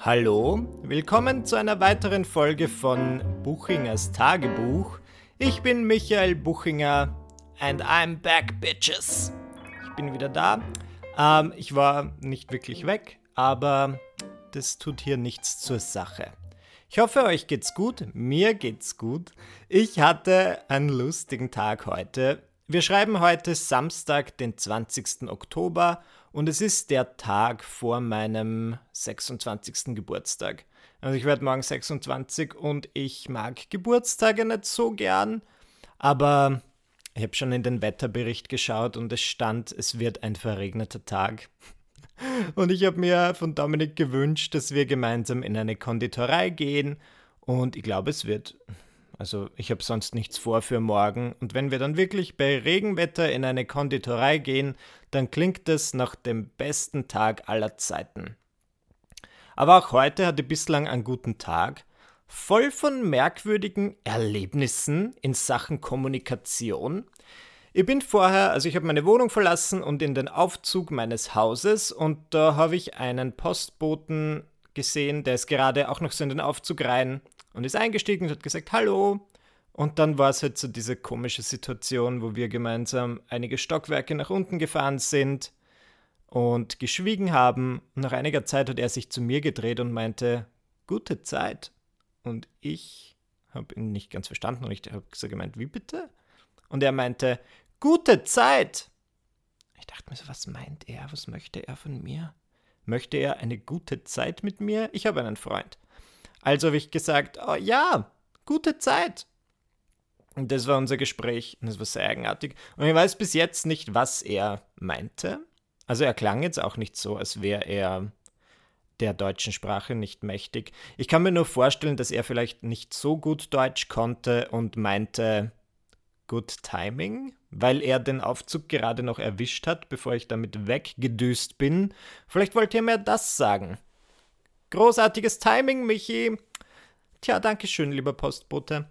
Hallo, willkommen zu einer weiteren Folge von Buchingers Tagebuch. Ich bin Michael Buchinger and I'm back, bitches. Ich bin wieder da. Ähm, ich war nicht wirklich weg, aber das tut hier nichts zur Sache. Ich hoffe, euch geht's gut. Mir geht's gut. Ich hatte einen lustigen Tag heute. Wir schreiben heute Samstag, den 20. Oktober und es ist der Tag vor meinem 26. Geburtstag. Also ich werde morgen 26 und ich mag Geburtstage nicht so gern, aber ich habe schon in den Wetterbericht geschaut und es stand, es wird ein verregneter Tag. Und ich habe mir von Dominik gewünscht, dass wir gemeinsam in eine Konditorei gehen und ich glaube, es wird also ich habe sonst nichts vor für morgen. Und wenn wir dann wirklich bei Regenwetter in eine Konditorei gehen, dann klingt es nach dem besten Tag aller Zeiten. Aber auch heute hatte bislang einen guten Tag, voll von merkwürdigen Erlebnissen in Sachen Kommunikation. Ich bin vorher, also ich habe meine Wohnung verlassen und in den Aufzug meines Hauses und da habe ich einen Postboten gesehen, der ist gerade auch noch so in den Aufzug rein und ist eingestiegen und hat gesagt, hallo. Und dann war es halt so diese komische Situation, wo wir gemeinsam einige Stockwerke nach unten gefahren sind und geschwiegen haben. Nach einiger Zeit hat er sich zu mir gedreht und meinte, gute Zeit. Und ich habe ihn nicht ganz verstanden und ich habe so gemeint, wie bitte? Und er meinte, gute Zeit. Ich dachte mir so, was meint er? Was möchte er von mir? Möchte er eine gute Zeit mit mir? Ich habe einen Freund. Also habe ich gesagt, oh ja, gute Zeit. Und das war unser Gespräch und das war sehr eigenartig. Und ich weiß bis jetzt nicht, was er meinte. Also er klang jetzt auch nicht so, als wäre er der deutschen Sprache nicht mächtig. Ich kann mir nur vorstellen, dass er vielleicht nicht so gut Deutsch konnte und meinte Good Timing, weil er den Aufzug gerade noch erwischt hat, bevor ich damit weggedüst bin. Vielleicht wollte er mir das sagen. Großartiges Timing, Michi. Tja, danke schön, lieber Postbote.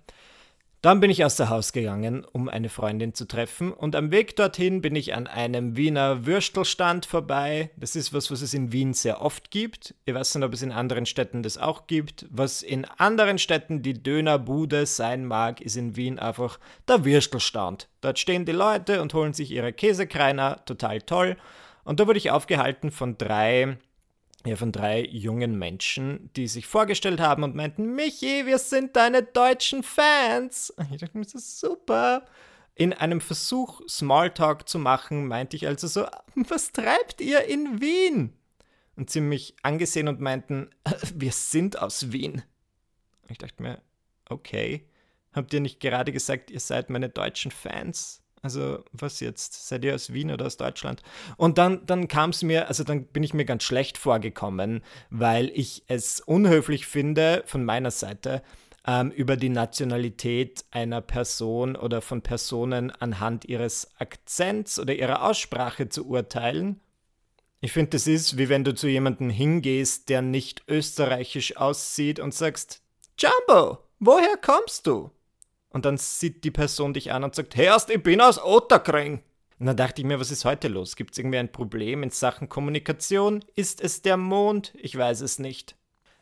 Dann bin ich aus der Haus gegangen, um eine Freundin zu treffen, und am Weg dorthin bin ich an einem Wiener Würstelstand vorbei. Das ist was, was es in Wien sehr oft gibt. Ich weiß nicht, ob es in anderen Städten das auch gibt. Was in anderen Städten die Dönerbude sein mag, ist in Wien einfach der Würstelstand. Dort stehen die Leute und holen sich ihre Käsekreiner, total toll. Und da wurde ich aufgehalten von drei ja, von drei jungen Menschen, die sich vorgestellt haben und meinten, Michi, wir sind deine deutschen Fans. Ich dachte mir, das ist super. In einem Versuch, Smalltalk zu machen, meinte ich also so, was treibt ihr in Wien? Und sie mich angesehen und meinten, wir sind aus Wien. Ich dachte mir, okay, habt ihr nicht gerade gesagt, ihr seid meine deutschen Fans? Also, was jetzt? Seid ihr aus Wien oder aus Deutschland? Und dann, dann kam es mir, also dann bin ich mir ganz schlecht vorgekommen, weil ich es unhöflich finde von meiner Seite, ähm, über die Nationalität einer Person oder von Personen anhand ihres Akzents oder ihrer Aussprache zu urteilen. Ich finde, das ist, wie wenn du zu jemandem hingehst, der nicht österreichisch aussieht und sagst, Jumbo, woher kommst du? Und dann sieht die Person dich an und sagt, Herrst, ich bin aus Otterkring. Und dann dachte ich mir, was ist heute los? Gibt es irgendwie ein Problem in Sachen Kommunikation? Ist es der Mond? Ich weiß es nicht.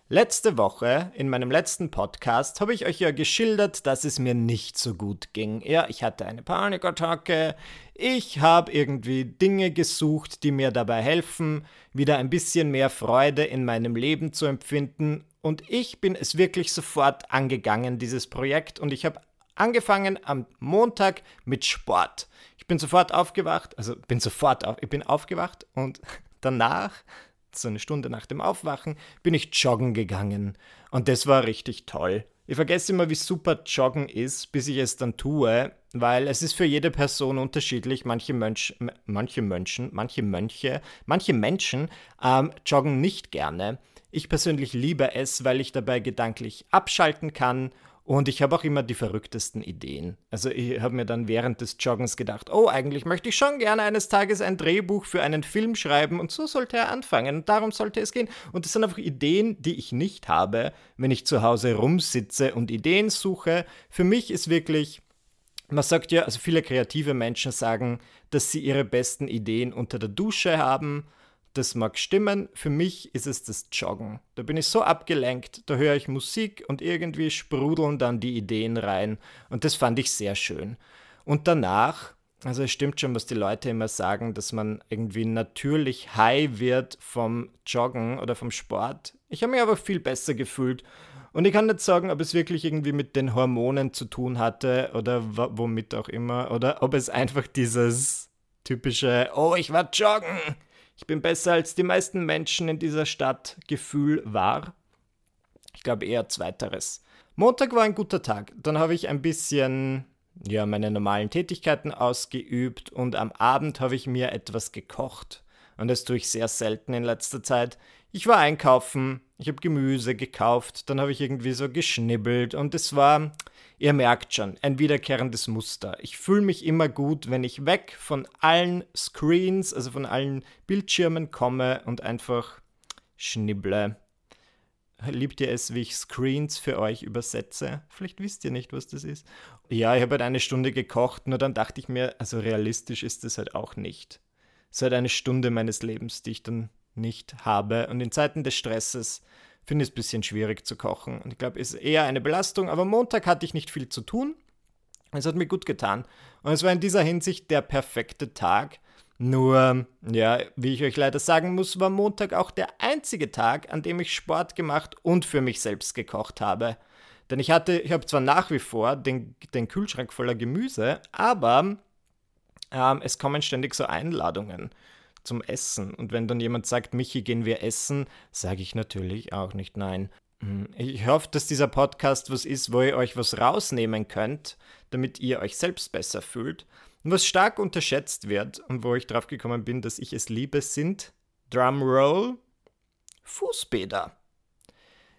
Letzte Woche, in meinem letzten Podcast, habe ich euch ja geschildert, dass es mir nicht so gut ging. Ja, ich hatte eine Panikattacke. Ich habe irgendwie Dinge gesucht, die mir dabei helfen, wieder ein bisschen mehr Freude in meinem Leben zu empfinden. Und ich bin es wirklich sofort angegangen, dieses Projekt. Und ich habe Angefangen am Montag mit Sport. Ich bin sofort aufgewacht, also bin sofort auf, ich bin aufgewacht und danach, so eine Stunde nach dem Aufwachen, bin ich joggen gegangen. Und das war richtig toll. Ich vergesse immer, wie super Joggen ist, bis ich es dann tue, weil es ist für jede Person unterschiedlich. Manche, Mönch, manche Mönchen, manche Mönche, manche Menschen ähm, joggen nicht gerne. Ich persönlich liebe es, weil ich dabei gedanklich abschalten kann und ich habe auch immer die verrücktesten Ideen. Also ich habe mir dann während des Joggens gedacht, oh, eigentlich möchte ich schon gerne eines Tages ein Drehbuch für einen Film schreiben und so sollte er anfangen und darum sollte es gehen. Und das sind einfach Ideen, die ich nicht habe, wenn ich zu Hause rumsitze und Ideen suche. Für mich ist wirklich, man sagt ja, also viele kreative Menschen sagen, dass sie ihre besten Ideen unter der Dusche haben. Das mag stimmen. Für mich ist es das Joggen. Da bin ich so abgelenkt, da höre ich Musik und irgendwie sprudeln dann die Ideen rein. Und das fand ich sehr schön. Und danach, also es stimmt schon, was die Leute immer sagen, dass man irgendwie natürlich high wird vom Joggen oder vom Sport. Ich habe mich aber viel besser gefühlt. Und ich kann nicht sagen, ob es wirklich irgendwie mit den Hormonen zu tun hatte oder womit auch immer. Oder ob es einfach dieses typische, oh, ich war joggen ich bin besser als die meisten Menschen in dieser Stadt Gefühl war. Ich glaube eher zweiteres. Montag war ein guter Tag. Dann habe ich ein bisschen ja, meine normalen Tätigkeiten ausgeübt und am Abend habe ich mir etwas gekocht. Und das tue ich sehr selten in letzter Zeit. Ich war einkaufen, ich habe Gemüse gekauft, dann habe ich irgendwie so geschnibbelt und es war Ihr merkt schon, ein wiederkehrendes Muster. Ich fühle mich immer gut, wenn ich weg von allen Screens, also von allen Bildschirmen komme und einfach schnibble. Liebt ihr es, wie ich Screens für euch übersetze? Vielleicht wisst ihr nicht, was das ist. Ja, ich habe halt eine Stunde gekocht, nur dann dachte ich mir, also realistisch ist das halt auch nicht. Es ist halt eine Stunde meines Lebens, die ich dann nicht habe. Und in Zeiten des Stresses finde es ein bisschen schwierig zu kochen. Und ich glaube, es ist eher eine Belastung. Aber Montag hatte ich nicht viel zu tun. Es hat mir gut getan. Und es war in dieser Hinsicht der perfekte Tag. Nur, ja, wie ich euch leider sagen muss, war Montag auch der einzige Tag, an dem ich Sport gemacht und für mich selbst gekocht habe. Denn ich hatte, ich habe zwar nach wie vor den, den Kühlschrank voller Gemüse, aber ähm, es kommen ständig so Einladungen zum Essen. Und wenn dann jemand sagt, Michi, gehen wir essen, sage ich natürlich auch nicht nein. Hm, ich hoffe, dass dieser Podcast was ist, wo ihr euch was rausnehmen könnt, damit ihr euch selbst besser fühlt. Und was stark unterschätzt wird und wo ich drauf gekommen bin, dass ich es liebe, sind Drumroll Fußbäder.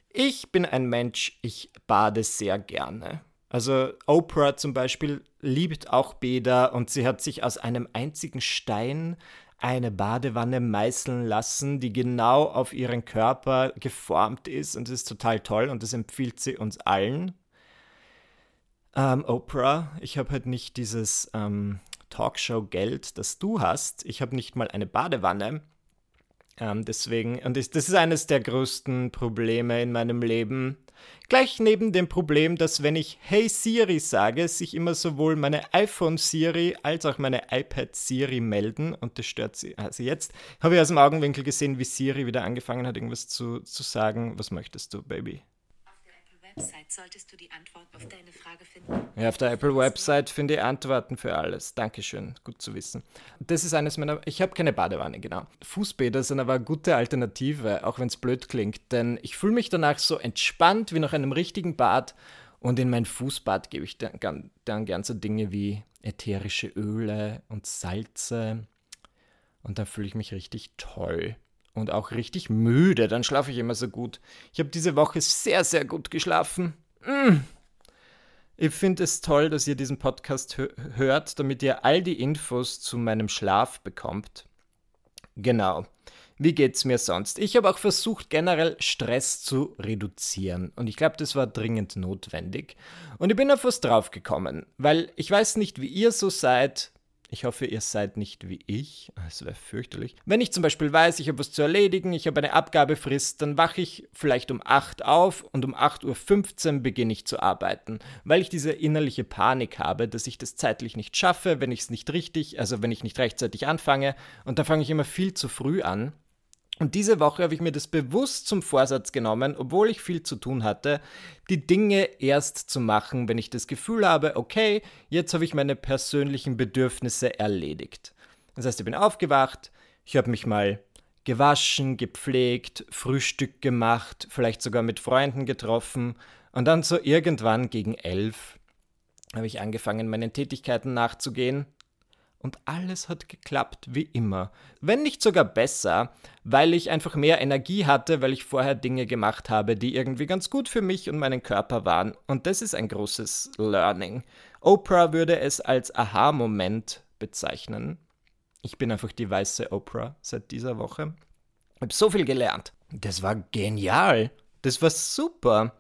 Ich bin ein Mensch, ich bade sehr gerne. Also Oprah zum Beispiel liebt auch Bäder und sie hat sich aus einem einzigen Stein eine Badewanne meißeln lassen, die genau auf ihren Körper geformt ist und das ist total toll und das empfiehlt sie uns allen. Ähm, Oprah, ich habe halt nicht dieses ähm, Talkshow-Geld, das du hast. Ich habe nicht mal eine Badewanne. Ähm, deswegen, und das ist eines der größten Probleme in meinem Leben. Gleich neben dem Problem, dass wenn ich Hey Siri sage, sich immer sowohl meine iPhone Siri als auch meine iPad Siri melden und das stört sie. Also jetzt habe ich aus dem Augenwinkel gesehen, wie Siri wieder angefangen hat, irgendwas zu, zu sagen. Was möchtest du, Baby? Website solltest du die Antwort auf deine Frage finden. Ja, auf der Apple-Website finde ich Antworten für alles. Dankeschön, gut zu wissen. Das ist eines meiner. Ich habe keine Badewanne, genau. Fußbäder sind aber eine gute Alternative, auch wenn es blöd klingt, denn ich fühle mich danach so entspannt wie nach einem richtigen Bad. Und in mein Fußbad gebe ich dann, dann gern so Dinge wie ätherische Öle und Salze. Und da fühle ich mich richtig toll und auch richtig müde. Dann schlafe ich immer so gut. Ich habe diese Woche sehr, sehr gut geschlafen. Mm. Ich finde es toll, dass ihr diesen Podcast hört, damit ihr all die Infos zu meinem Schlaf bekommt. Genau. Wie geht's mir sonst? Ich habe auch versucht, generell Stress zu reduzieren. Und ich glaube, das war dringend notwendig. Und ich bin auf was draufgekommen, weil ich weiß nicht, wie ihr so seid. Ich hoffe, ihr seid nicht wie ich. Es wäre fürchterlich. Wenn ich zum Beispiel weiß, ich habe was zu erledigen, ich habe eine Abgabefrist, dann wache ich vielleicht um 8 auf und um 8.15 Uhr beginne ich zu arbeiten, weil ich diese innerliche Panik habe, dass ich das zeitlich nicht schaffe, wenn ich es nicht richtig, also wenn ich nicht rechtzeitig anfange. Und da fange ich immer viel zu früh an. Und diese Woche habe ich mir das bewusst zum Vorsatz genommen, obwohl ich viel zu tun hatte, die Dinge erst zu machen, wenn ich das Gefühl habe, okay, jetzt habe ich meine persönlichen Bedürfnisse erledigt. Das heißt, ich bin aufgewacht, ich habe mich mal gewaschen, gepflegt, Frühstück gemacht, vielleicht sogar mit Freunden getroffen und dann so irgendwann gegen elf habe ich angefangen, meinen Tätigkeiten nachzugehen und alles hat geklappt wie immer. Wenn nicht sogar besser, weil ich einfach mehr Energie hatte, weil ich vorher Dinge gemacht habe, die irgendwie ganz gut für mich und meinen Körper waren. Und das ist ein großes Learning. Oprah würde es als Aha-Moment bezeichnen. Ich bin einfach die weiße Oprah seit dieser Woche. Ich habe so viel gelernt. Das war genial. Das war super.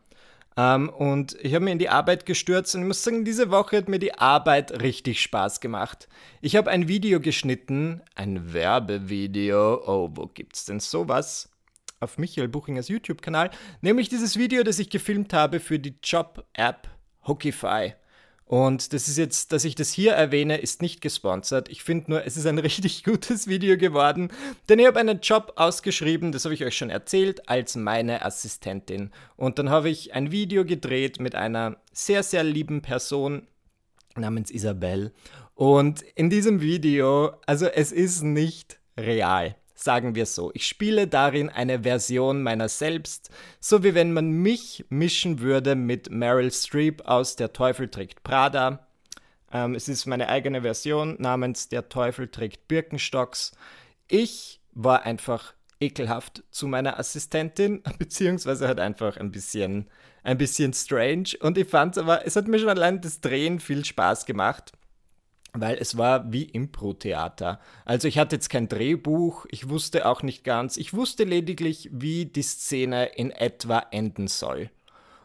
Ähm, und ich habe mir in die Arbeit gestürzt und ich muss sagen, diese Woche hat mir die Arbeit richtig Spaß gemacht. Ich habe ein Video geschnitten, ein Werbevideo. Oh, wo gibt's denn sowas? Auf Michael Buchingers YouTube-Kanal. Nämlich dieses Video, das ich gefilmt habe für die Job-App Hookify. Und das ist jetzt, dass ich das hier erwähne, ist nicht gesponsert. Ich finde nur, es ist ein richtig gutes Video geworden, denn ich habe einen Job ausgeschrieben, das habe ich euch schon erzählt, als meine Assistentin. Und dann habe ich ein Video gedreht mit einer sehr, sehr lieben Person namens Isabel. Und in diesem Video, also es ist nicht real sagen wir so. Ich spiele darin eine Version meiner selbst, so wie wenn man mich mischen würde mit Meryl Streep aus Der Teufel trägt Prada. Ähm, es ist meine eigene Version namens Der Teufel trägt Birkenstocks. Ich war einfach ekelhaft zu meiner Assistentin, beziehungsweise hat einfach ein bisschen, ein bisschen strange. Und ich fand es aber, es hat mir schon allein das Drehen viel Spaß gemacht weil es war wie Impro-Theater. Also ich hatte jetzt kein Drehbuch, ich wusste auch nicht ganz, ich wusste lediglich, wie die Szene in etwa enden soll.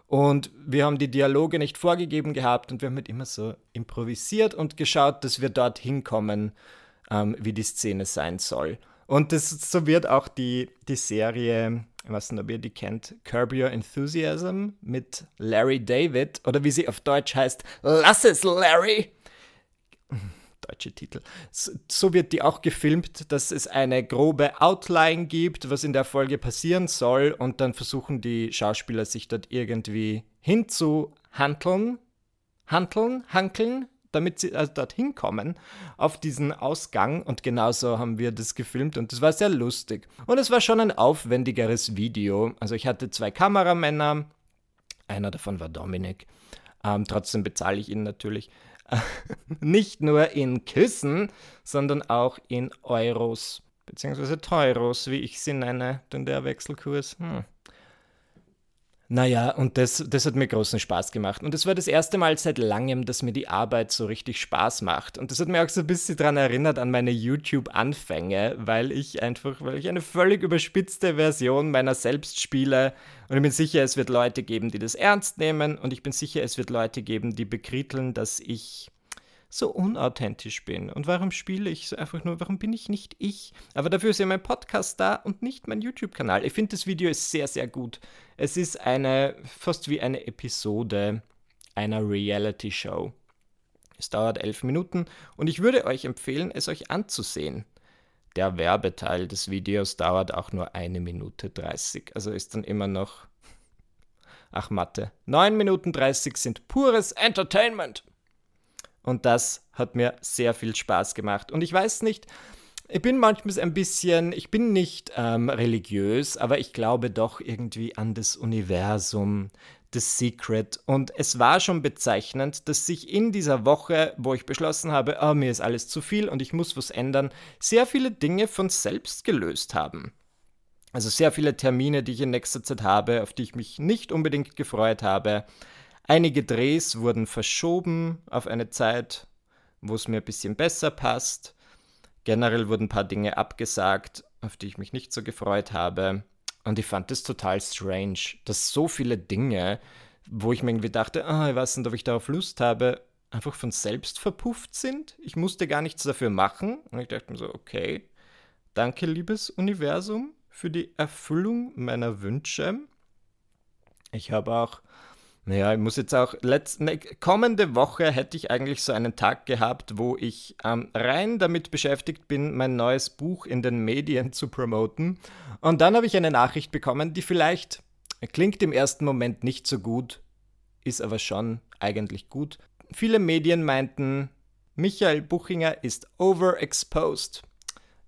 Und wir haben die Dialoge nicht vorgegeben gehabt und wir haben halt immer so improvisiert und geschaut, dass wir dort hinkommen, ähm, wie die Szene sein soll. Und das, so wird auch die, die Serie, ich weiß nicht, ob ihr die kennt, Curb Your Enthusiasm mit Larry David oder wie sie auf Deutsch heißt, Lass es, Larry! deutsche Titel. So wird die auch gefilmt, dass es eine grobe Outline gibt, was in der Folge passieren soll, und dann versuchen die Schauspieler sich dort irgendwie hinzuhanteln, hanteln, hankeln, damit sie also dorthin kommen, auf diesen Ausgang. Und genauso haben wir das gefilmt und das war sehr lustig. Und es war schon ein aufwendigeres Video. Also ich hatte zwei Kameramänner, einer davon war Dominik. Ähm, trotzdem bezahle ich ihn natürlich. nicht nur in Küssen, sondern auch in Euros, beziehungsweise Teuros, wie ich sie nenne, denn der Wechselkurs. Hm. Naja, und das, das hat mir großen Spaß gemacht. Und es war das erste Mal seit langem, dass mir die Arbeit so richtig Spaß macht. Und das hat mir auch so ein bisschen daran erinnert an meine YouTube-Anfänge, weil ich einfach, weil ich eine völlig überspitzte Version meiner selbst spiele. Und ich bin sicher, es wird Leute geben, die das ernst nehmen. Und ich bin sicher, es wird Leute geben, die bekritteln, dass ich so unauthentisch bin. Und warum spiele ich so einfach nur, warum bin ich nicht ich? Aber dafür ist ja mein Podcast da und nicht mein YouTube-Kanal. Ich finde, das Video ist sehr, sehr gut. Es ist eine, fast wie eine Episode einer Reality-Show. Es dauert elf Minuten und ich würde euch empfehlen, es euch anzusehen. Der Werbeteil des Videos dauert auch nur eine Minute 30, also ist dann immer noch. Ach Mathe. 9 Minuten 30 sind pures Entertainment. Und das hat mir sehr viel Spaß gemacht. Und ich weiß nicht, ich bin manchmal ein bisschen, ich bin nicht ähm, religiös, aber ich glaube doch irgendwie an das Universum, das Secret. Und es war schon bezeichnend, dass sich in dieser Woche, wo ich beschlossen habe, oh, mir ist alles zu viel und ich muss was ändern, sehr viele Dinge von selbst gelöst haben. Also sehr viele Termine, die ich in nächster Zeit habe, auf die ich mich nicht unbedingt gefreut habe. Einige Drehs wurden verschoben auf eine Zeit, wo es mir ein bisschen besser passt. Generell wurden ein paar Dinge abgesagt, auf die ich mich nicht so gefreut habe. Und ich fand es total strange, dass so viele Dinge, wo ich mir irgendwie dachte, ah, ich weiß nicht, ob ich darauf Lust habe, einfach von selbst verpufft sind. Ich musste gar nichts dafür machen. Und ich dachte mir so, okay, danke, liebes Universum, für die Erfüllung meiner Wünsche. Ich habe auch naja, ich muss jetzt auch, letzte, ne, kommende Woche hätte ich eigentlich so einen Tag gehabt, wo ich ähm, rein damit beschäftigt bin, mein neues Buch in den Medien zu promoten. Und dann habe ich eine Nachricht bekommen, die vielleicht klingt im ersten Moment nicht so gut, ist aber schon eigentlich gut. Viele Medien meinten, Michael Buchinger ist overexposed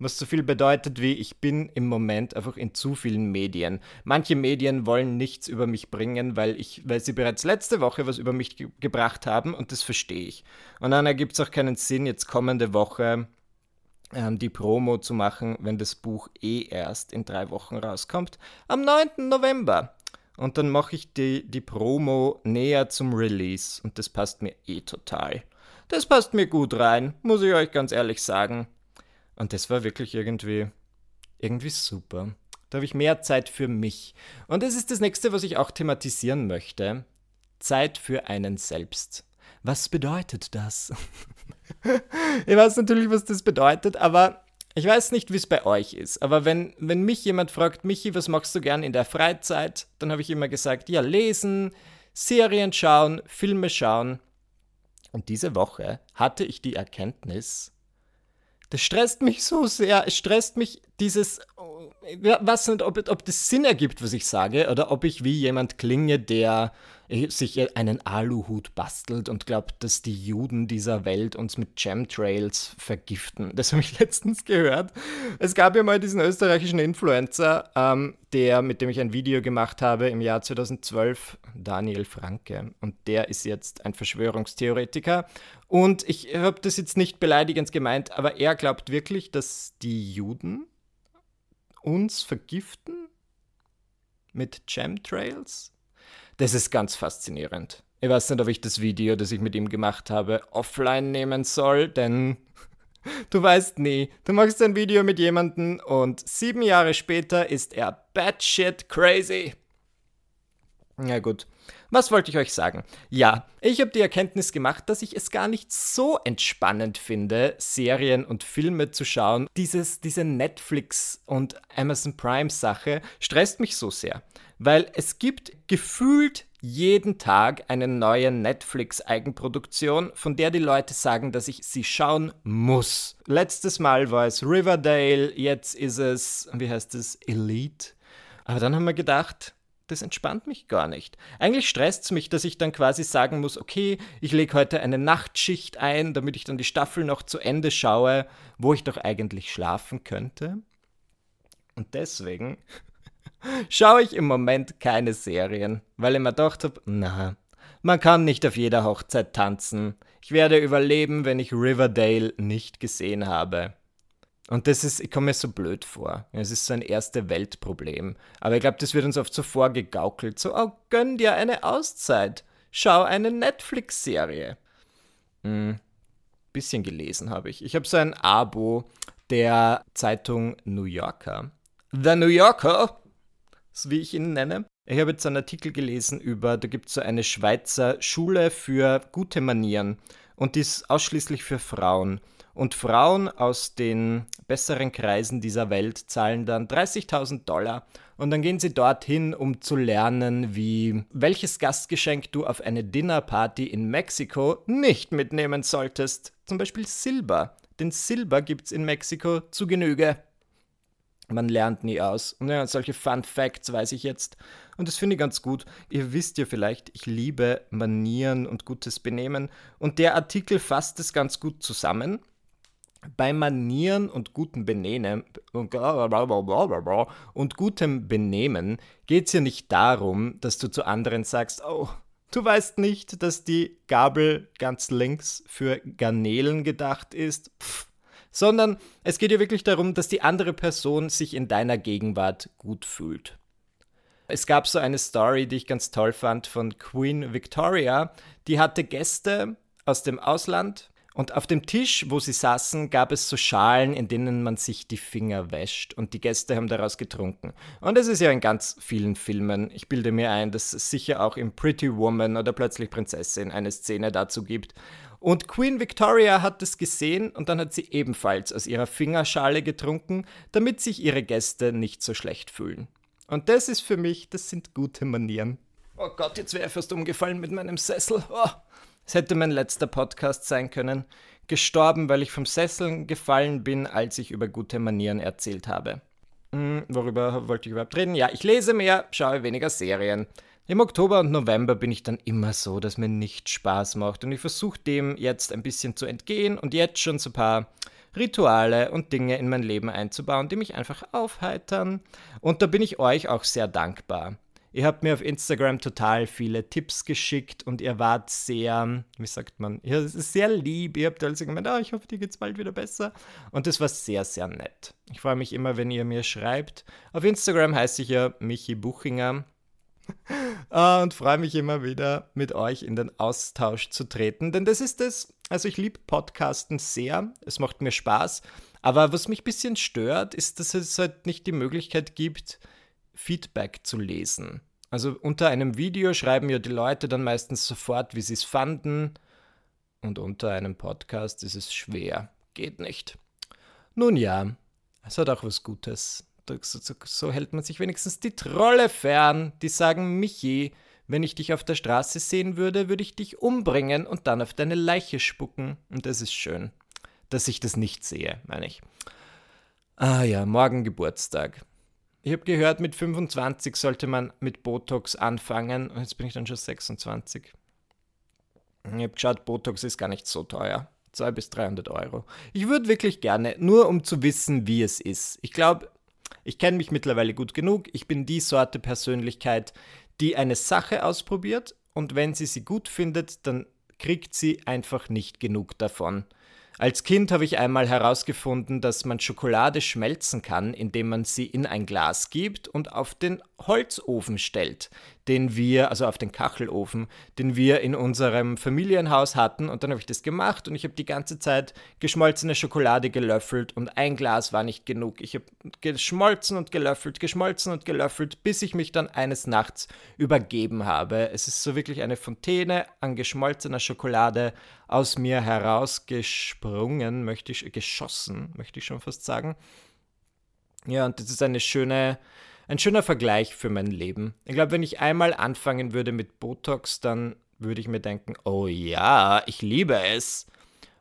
was so viel bedeutet wie ich bin im Moment einfach in zu vielen Medien. Manche Medien wollen nichts über mich bringen, weil ich, weil sie bereits letzte Woche was über mich ge gebracht haben und das verstehe ich. Und dann ergibt es auch keinen Sinn, jetzt kommende Woche ähm, die Promo zu machen, wenn das Buch eh erst in drei Wochen rauskommt. Am 9. November. Und dann mache ich die, die Promo näher zum Release und das passt mir eh total. Das passt mir gut rein, muss ich euch ganz ehrlich sagen. Und das war wirklich irgendwie, irgendwie super. Da habe ich mehr Zeit für mich. Und das ist das nächste, was ich auch thematisieren möchte. Zeit für einen selbst. Was bedeutet das? ich weiß natürlich, was das bedeutet, aber ich weiß nicht, wie es bei euch ist. Aber wenn, wenn mich jemand fragt, Michi, was machst du gern in der Freizeit? Dann habe ich immer gesagt, ja, lesen, Serien schauen, Filme schauen. Und diese Woche hatte ich die Erkenntnis, das stresst mich so sehr. Es stresst mich dieses, was nicht, ob, ob das Sinn ergibt, was ich sage, oder ob ich wie jemand klinge, der sich einen Aluhut bastelt und glaubt, dass die Juden dieser Welt uns mit Chemtrails vergiften. Das habe ich letztens gehört. Es gab ja mal diesen österreichischen Influencer, ähm, der, mit dem ich ein Video gemacht habe im Jahr 2012, Daniel Franke. Und der ist jetzt ein Verschwörungstheoretiker. Und ich habe das jetzt nicht beleidigend gemeint, aber er glaubt wirklich, dass die Juden uns vergiften mit Chemtrails? Das ist ganz faszinierend. Ich weiß nicht, ob ich das Video, das ich mit ihm gemacht habe, offline nehmen soll, denn du weißt nie. Du machst ein Video mit jemandem und sieben Jahre später ist er batshit crazy. Ja gut. Was wollte ich euch sagen? Ja, ich habe die Erkenntnis gemacht, dass ich es gar nicht so entspannend finde, Serien und Filme zu schauen. Dieses, diese Netflix und Amazon Prime Sache stresst mich so sehr, weil es gibt gefühlt jeden Tag eine neue Netflix-Eigenproduktion, von der die Leute sagen, dass ich sie schauen muss. Letztes Mal war es Riverdale, jetzt ist es, wie heißt es, Elite. Aber dann haben wir gedacht, das entspannt mich gar nicht. Eigentlich stresst es mich, dass ich dann quasi sagen muss, okay, ich lege heute eine Nachtschicht ein, damit ich dann die Staffel noch zu Ende schaue, wo ich doch eigentlich schlafen könnte. Und deswegen schaue ich im Moment keine Serien, weil ich mir gedacht habe, na, man kann nicht auf jeder Hochzeit tanzen. Ich werde überleben, wenn ich Riverdale nicht gesehen habe. Und das ist, ich komme mir so blöd vor. Es ist so ein erste Weltproblem. Aber ich glaube, das wird uns oft so vorgegaukelt. So, oh, gönn dir eine Auszeit. Schau eine Netflix-Serie. Hm, bisschen gelesen habe ich. Ich habe so ein Abo der Zeitung New Yorker. The New Yorker, wie ich ihn nenne. Ich habe jetzt einen Artikel gelesen über, da gibt es so eine Schweizer Schule für gute Manieren. Und die ist ausschließlich für Frauen. Und Frauen aus den besseren Kreisen dieser Welt zahlen dann 30.000 Dollar und dann gehen sie dorthin, um zu lernen, wie welches Gastgeschenk du auf eine Dinnerparty in Mexiko nicht mitnehmen solltest. Zum Beispiel Silber. Denn Silber gibt es in Mexiko zu Genüge. Man lernt nie aus. Und ja, solche Fun Facts weiß ich jetzt. Und das finde ich ganz gut. Ihr wisst ja vielleicht, ich liebe Manieren und gutes Benehmen. Und der Artikel fasst es ganz gut zusammen bei Manieren und gutem Benehmen und gutem Benehmen geht es ja nicht darum, dass du zu anderen sagst, oh, du weißt nicht, dass die Gabel ganz links für Garnelen gedacht ist, Pff. Sondern es geht ja wirklich darum, dass die andere Person sich in deiner Gegenwart gut fühlt. Es gab so eine Story, die ich ganz toll fand von Queen Victoria, die hatte Gäste aus dem Ausland und auf dem Tisch, wo sie saßen, gab es so Schalen, in denen man sich die Finger wäscht und die Gäste haben daraus getrunken. Und das ist ja in ganz vielen Filmen. Ich bilde mir ein, dass es sicher auch in Pretty Woman oder Plötzlich Prinzessin eine Szene dazu gibt. Und Queen Victoria hat es gesehen und dann hat sie ebenfalls aus ihrer Fingerschale getrunken, damit sich ihre Gäste nicht so schlecht fühlen. Und das ist für mich, das sind gute Manieren. Oh Gott, jetzt wäre ich fast umgefallen mit meinem Sessel. Oh. Es hätte mein letzter Podcast sein können. Gestorben, weil ich vom Sesseln gefallen bin, als ich über gute Manieren erzählt habe. Hm, worüber wollte ich überhaupt reden? Ja, ich lese mehr, schaue weniger Serien. Im Oktober und November bin ich dann immer so, dass mir nicht Spaß macht und ich versuche dem jetzt ein bisschen zu entgehen und jetzt schon so ein paar Rituale und Dinge in mein Leben einzubauen, die mich einfach aufheitern. Und da bin ich euch auch sehr dankbar. Ihr habt mir auf Instagram total viele Tipps geschickt und ihr wart sehr, wie sagt man, ja, ist sehr lieb. Ihr habt also gemeint, oh, ich hoffe, dir geht's bald wieder besser. Und das war sehr, sehr nett. Ich freue mich immer, wenn ihr mir schreibt. Auf Instagram heiße ich ja Michi Buchinger. Ah, und freue mich immer wieder, mit euch in den Austausch zu treten. Denn das ist es, also ich liebe Podcasten sehr. Es macht mir Spaß. Aber was mich ein bisschen stört, ist, dass es halt nicht die Möglichkeit gibt, Feedback zu lesen. Also unter einem Video schreiben ja die Leute dann meistens sofort, wie sie es fanden. Und unter einem Podcast ist es schwer. Geht nicht. Nun ja, es hat auch was Gutes. So, so, so hält man sich wenigstens die Trolle fern, die sagen, Michi, wenn ich dich auf der Straße sehen würde, würde ich dich umbringen und dann auf deine Leiche spucken. Und das ist schön, dass ich das nicht sehe, meine ich. Ah ja, morgen Geburtstag. Ich habe gehört, mit 25 sollte man mit Botox anfangen. Und jetzt bin ich dann schon 26. Ich habe geschaut, Botox ist gar nicht so teuer. 200 bis 300 Euro. Ich würde wirklich gerne, nur um zu wissen, wie es ist. Ich glaube, ich kenne mich mittlerweile gut genug. Ich bin die Sorte Persönlichkeit, die eine Sache ausprobiert und wenn sie sie gut findet, dann kriegt sie einfach nicht genug davon. Als Kind habe ich einmal herausgefunden, dass man Schokolade schmelzen kann, indem man sie in ein Glas gibt und auf den Holzofen stellt, den wir, also auf den Kachelofen, den wir in unserem Familienhaus hatten. Und dann habe ich das gemacht und ich habe die ganze Zeit geschmolzene Schokolade gelöffelt und ein Glas war nicht genug. Ich habe geschmolzen und gelöffelt, geschmolzen und gelöffelt, bis ich mich dann eines Nachts übergeben habe. Es ist so wirklich eine Fontäne an geschmolzener Schokolade aus mir herausgesprungen, möchte ich, geschossen, möchte ich schon fast sagen. Ja, und das ist eine schöne, ein schöner Vergleich für mein Leben. Ich glaube, wenn ich einmal anfangen würde mit Botox, dann würde ich mir denken, oh ja, ich liebe es.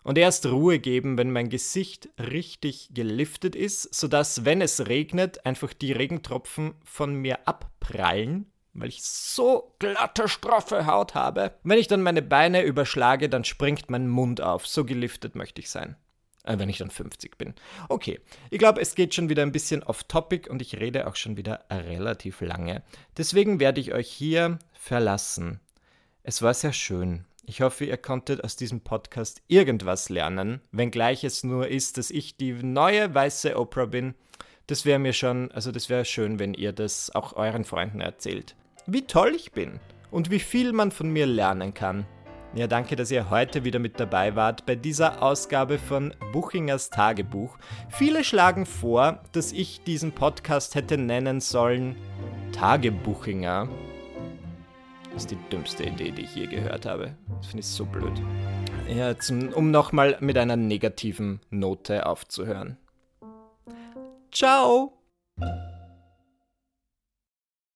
Und erst Ruhe geben, wenn mein Gesicht richtig geliftet ist, sodass, wenn es regnet, einfach die Regentropfen von mir abprallen, weil ich so glatte, straffe Haut habe. Wenn ich dann meine Beine überschlage, dann springt mein Mund auf. So geliftet möchte ich sein. Äh, wenn ich dann 50 bin. Okay, ich glaube, es geht schon wieder ein bisschen off topic und ich rede auch schon wieder relativ lange. Deswegen werde ich euch hier verlassen. Es war sehr schön. Ich hoffe, ihr konntet aus diesem Podcast irgendwas lernen, wenngleich es nur ist, dass ich die neue weiße Oprah bin. Das wäre mir schon, also das wäre schön, wenn ihr das auch euren Freunden erzählt. Wie toll ich bin und wie viel man von mir lernen kann. Ja, danke, dass ihr heute wieder mit dabei wart bei dieser Ausgabe von Buchingers Tagebuch. Viele schlagen vor, dass ich diesen Podcast hätte nennen sollen Tagebuchinger. Das ist die dümmste Idee, die ich je gehört habe. Das finde ich so blöd. Ja, zum, um nochmal mit einer negativen Note aufzuhören. Ciao!